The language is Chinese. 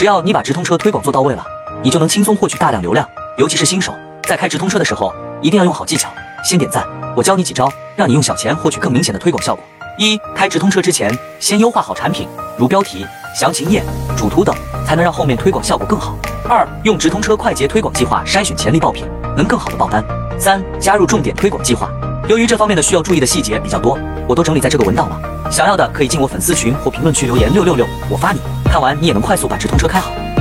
只要你把直通车推广做到位了，你就能轻松获取大量流量。尤其是新手，在开直通车的时候，一定要用好技巧。先点赞，我教你几招，让你用小钱获取更明显的推广效果。一、开直通车之前，先优化好产品，如标题、详情页、主图等，才能让后面推广效果更好。二、用直通车快捷推广计划筛选潜力爆品，能更好的爆单。三、加入重点推广计划。由于这方面的需要注意的细节比较多，我都整理在这个文档了。想要的可以进我粉丝群或评论区留言六六六，我发你。看完你也能快速把直通车开好。